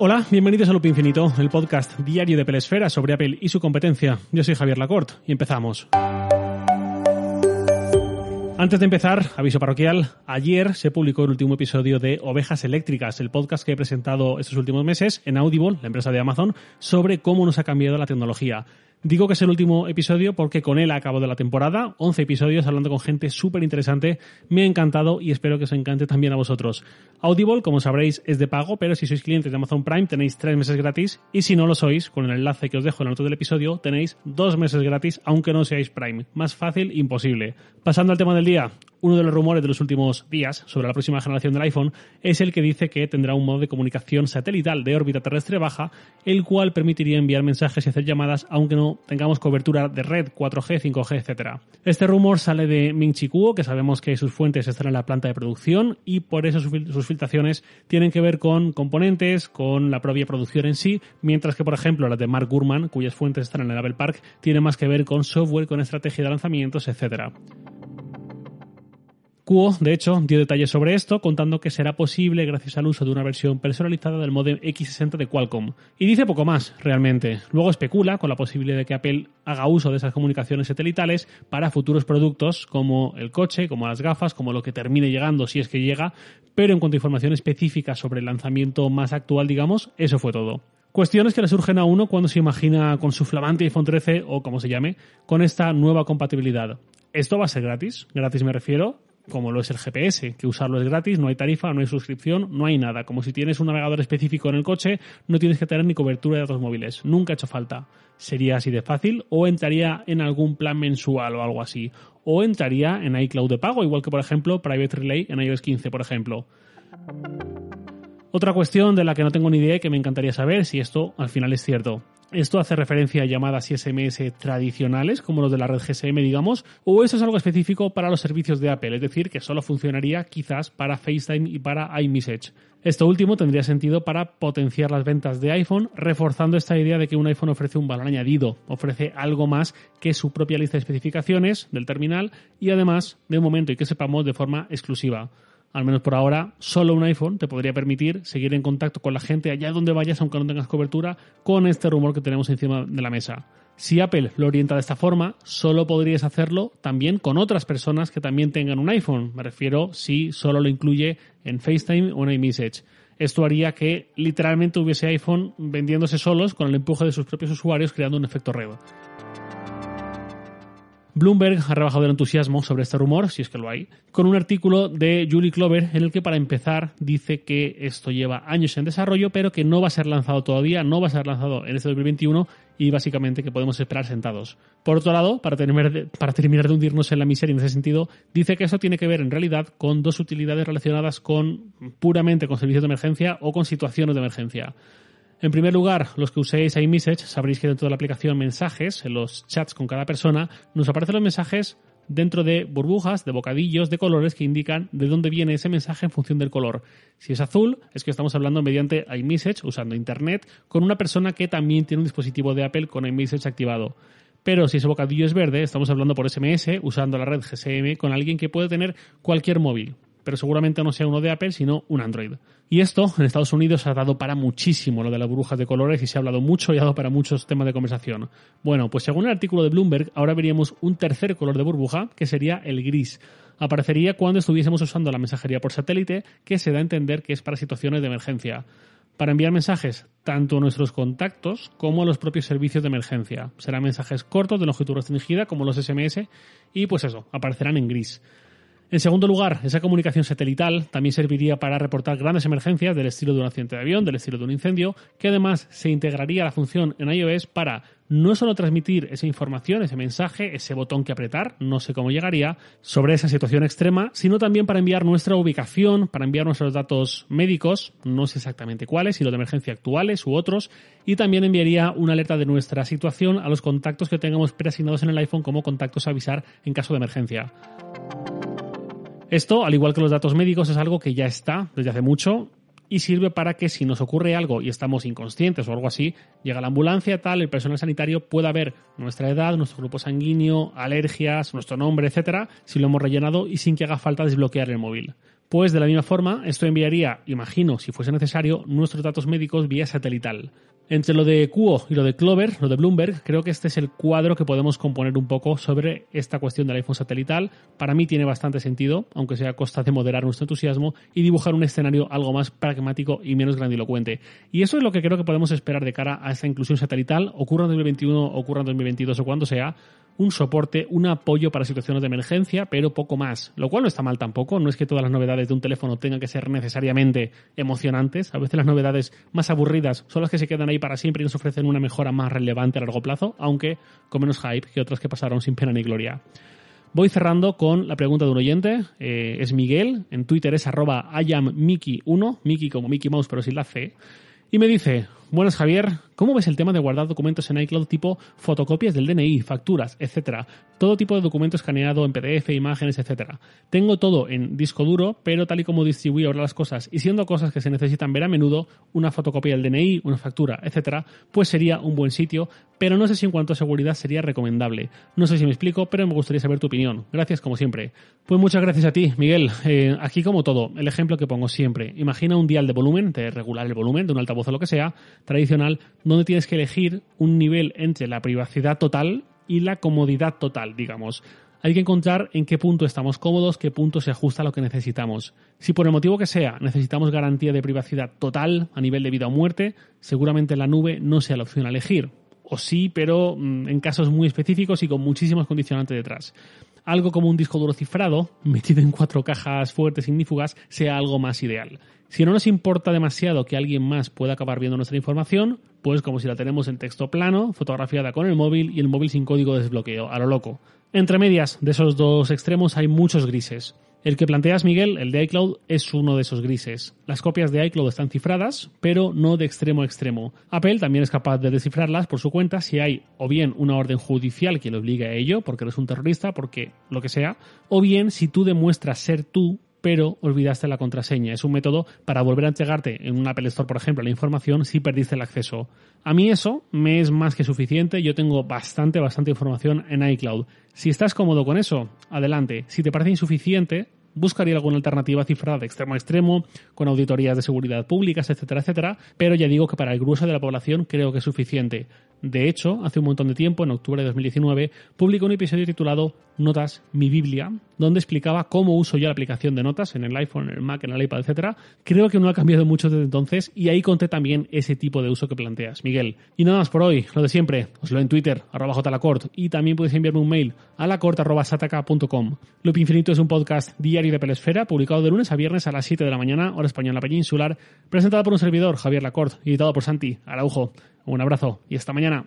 Hola, bienvenidos a Loop Infinito, el podcast diario de Pelesfera sobre Apple y su competencia. Yo soy Javier Lacorte y empezamos. Antes de empezar, aviso parroquial, ayer se publicó el último episodio de Ovejas Eléctricas, el podcast que he presentado estos últimos meses en Audible, la empresa de Amazon, sobre cómo nos ha cambiado la tecnología. Digo que es el último episodio porque con él acabo de la temporada, 11 episodios hablando con gente súper interesante, me ha encantado y espero que os encante también a vosotros. Audible, como sabréis, es de pago, pero si sois clientes de Amazon Prime tenéis 3 meses gratis y si no lo sois, con el enlace que os dejo en el nota del episodio, tenéis 2 meses gratis aunque no seáis Prime. Más fácil, imposible. Pasando al tema del día, uno de los rumores de los últimos días sobre la próxima generación del iPhone es el que dice que tendrá un modo de comunicación satelital de órbita terrestre baja, el cual permitiría enviar mensajes y hacer llamadas aunque no tengamos cobertura de red 4G, 5G, etc. Este rumor sale de Ming Chi Kuo, que sabemos que sus fuentes están en la planta de producción y por eso sus filtraciones tienen que ver con componentes, con la propia producción en sí, mientras que por ejemplo las de Mark Gurman, cuyas fuentes están en el Apple Park, tienen más que ver con software, con estrategia de lanzamientos, etc. Kuo, de hecho, dio detalles sobre esto, contando que será posible gracias al uso de una versión personalizada del modem X60 de Qualcomm. Y dice poco más, realmente. Luego especula con la posibilidad de que Apple haga uso de esas comunicaciones satelitales para futuros productos como el coche, como las gafas, como lo que termine llegando si es que llega, pero en cuanto a información específica sobre el lanzamiento más actual, digamos, eso fue todo. Cuestiones que le surgen a uno cuando se imagina con su flamante iPhone 13 o como se llame, con esta nueva compatibilidad. ¿Esto va a ser gratis? Gratis me refiero como lo es el GPS, que usarlo es gratis, no hay tarifa, no hay suscripción, no hay nada. Como si tienes un navegador específico en el coche, no tienes que tener ni cobertura de datos móviles. Nunca ha hecho falta. Sería así de fácil o entraría en algún plan mensual o algo así. O entraría en iCloud de pago, igual que por ejemplo Private Relay en iOS 15, por ejemplo. Otra cuestión de la que no tengo ni idea y que me encantaría saber si esto al final es cierto. ¿Esto hace referencia a llamadas y SMS tradicionales, como los de la red GSM, digamos? ¿O eso es algo específico para los servicios de Apple? Es decir, que solo funcionaría quizás para FaceTime y para iMessage. Esto último tendría sentido para potenciar las ventas de iPhone, reforzando esta idea de que un iPhone ofrece un valor añadido, ofrece algo más que su propia lista de especificaciones del terminal y además, de un momento y que sepamos, de forma exclusiva al menos por ahora, solo un iPhone te podría permitir seguir en contacto con la gente allá donde vayas, aunque no tengas cobertura, con este rumor que tenemos encima de la mesa. Si Apple lo orienta de esta forma, solo podrías hacerlo también con otras personas que también tengan un iPhone. Me refiero si solo lo incluye en FaceTime o en iMessage. Esto haría que literalmente hubiese iPhone vendiéndose solos con el empuje de sus propios usuarios, creando un efecto red. Bloomberg ha rebajado el entusiasmo sobre este rumor, si es que lo hay, con un artículo de Julie Clover en el que para empezar dice que esto lleva años en desarrollo, pero que no va a ser lanzado todavía, no va a ser lanzado en este 2021 y básicamente que podemos esperar sentados. Por otro lado, para terminar, de, para terminar de hundirnos en la miseria en ese sentido, dice que esto tiene que ver en realidad con dos utilidades relacionadas con puramente con servicios de emergencia o con situaciones de emergencia. En primer lugar, los que uséis iMessage sabréis que dentro de la aplicación Mensajes, en los chats con cada persona, nos aparecen los mensajes dentro de burbujas, de bocadillos, de colores que indican de dónde viene ese mensaje en función del color. Si es azul, es que estamos hablando mediante iMessage, usando Internet, con una persona que también tiene un dispositivo de Apple con iMessage activado. Pero si ese bocadillo es verde, estamos hablando por SMS, usando la red GSM, con alguien que puede tener cualquier móvil pero seguramente no sea uno de Apple, sino un Android. Y esto en Estados Unidos ha dado para muchísimo lo de las burbujas de colores y se ha hablado mucho y ha dado para muchos temas de conversación. Bueno, pues según el artículo de Bloomberg, ahora veríamos un tercer color de burbuja, que sería el gris. Aparecería cuando estuviésemos usando la mensajería por satélite, que se da a entender que es para situaciones de emergencia para enviar mensajes tanto a nuestros contactos como a los propios servicios de emergencia. Serán mensajes cortos de longitud restringida como los SMS y pues eso, aparecerán en gris. En segundo lugar, esa comunicación satelital también serviría para reportar grandes emergencias del estilo de un accidente de avión, del estilo de un incendio, que además se integraría la función en iOS para no solo transmitir esa información, ese mensaje, ese botón que apretar, no sé cómo llegaría, sobre esa situación extrema, sino también para enviar nuestra ubicación, para enviar nuestros datos médicos, no sé exactamente cuáles, si los de emergencia actuales u otros, y también enviaría una alerta de nuestra situación a los contactos que tengamos preasignados en el iPhone como contactos a avisar en caso de emergencia. Esto, al igual que los datos médicos, es algo que ya está desde hace mucho y sirve para que si nos ocurre algo y estamos inconscientes o algo así, llega la ambulancia, tal, el personal sanitario pueda ver nuestra edad, nuestro grupo sanguíneo, alergias, nuestro nombre, etcétera, si lo hemos rellenado y sin que haga falta desbloquear el móvil. Pues de la misma forma, esto enviaría, imagino, si fuese necesario, nuestros datos médicos vía satelital. Entre lo de Cuo y lo de Clover, lo de Bloomberg, creo que este es el cuadro que podemos componer un poco sobre esta cuestión del iPhone satelital. Para mí tiene bastante sentido, aunque sea a costa de moderar nuestro entusiasmo y dibujar un escenario algo más pragmático y menos grandilocuente. Y eso es lo que creo que podemos esperar de cara a esta inclusión satelital, ocurra en 2021, ocurra en 2022 o cuando sea, un soporte, un apoyo para situaciones de emergencia, pero poco más. Lo cual no está mal tampoco, no es que todas las novedades de un teléfono tengan que ser necesariamente emocionantes. A veces las novedades más aburridas son las que se quedan ahí para siempre y nos ofrecen una mejora más relevante a largo plazo, aunque con menos hype que otras que pasaron sin pena ni gloria. Voy cerrando con la pregunta de un oyente, eh, es Miguel, en Twitter es arroba IamMickey1, Mickey como Mickey Mouse pero sin la C, y me dice, buenas Javier, ¿Cómo ves el tema de guardar documentos en iCloud tipo fotocopias del DNI, facturas, etcétera? Todo tipo de documento escaneado en PDF, imágenes, etcétera. Tengo todo en disco duro, pero tal y como distribuyo ahora las cosas y siendo cosas que se necesitan ver a menudo, una fotocopia del DNI, una factura, etcétera, pues sería un buen sitio, pero no sé si en cuanto a seguridad sería recomendable. No sé si me explico, pero me gustaría saber tu opinión. Gracias como siempre. Pues muchas gracias a ti, Miguel. Eh, aquí como todo, el ejemplo que pongo siempre. Imagina un dial de volumen, de regular el volumen de un altavoz o lo que sea, tradicional, donde tienes que elegir un nivel entre la privacidad total y la comodidad total, digamos. Hay que encontrar en qué punto estamos cómodos, qué punto se ajusta a lo que necesitamos. Si por el motivo que sea necesitamos garantía de privacidad total a nivel de vida o muerte, seguramente la nube no sea la opción a elegir. O sí, pero mm, en casos muy específicos y con muchísimos condicionantes detrás. Algo como un disco duro cifrado, metido en cuatro cajas fuertes ignífugas, sea algo más ideal. Si no nos importa demasiado que alguien más pueda acabar viendo nuestra información, pues como si la tenemos en texto plano, fotografiada con el móvil y el móvil sin código de desbloqueo, a lo loco. Entre medias de esos dos extremos hay muchos grises. El que planteas, Miguel, el de iCloud, es uno de esos grises. Las copias de iCloud están cifradas, pero no de extremo a extremo. Apple también es capaz de descifrarlas por su cuenta si hay o bien una orden judicial que lo obligue a ello, porque eres un terrorista, porque lo que sea, o bien si tú demuestras ser tú pero olvidaste la contraseña. Es un método para volver a entregarte en un Apple Store, por ejemplo, la información si perdiste el acceso. A mí eso me es más que suficiente. Yo tengo bastante, bastante información en iCloud. Si estás cómodo con eso, adelante. Si te parece insuficiente, buscaría alguna alternativa cifrada de extremo a extremo, con auditorías de seguridad públicas, etcétera, etcétera, pero ya digo que para el grueso de la población creo que es suficiente. De hecho, hace un montón de tiempo, en octubre de 2019, publicó un episodio titulado Notas, mi Biblia, donde explicaba cómo uso yo la aplicación de notas en el iPhone, en el Mac, en el iPad, etc. Creo que no ha cambiado mucho desde entonces y ahí conté también ese tipo de uso que planteas, Miguel. Y nada más por hoy, lo de siempre, os lo en Twitter, arroba jlacort, y también podéis enviarme un mail a lacort.sataka.com. Loop Infinito es un podcast diario de Pelesfera, publicado de lunes a viernes a las 7 de la mañana, hora española peninsular, presentado por un servidor, Javier Lacort, editado por Santi Araujo. Un abrazo y hasta mañana.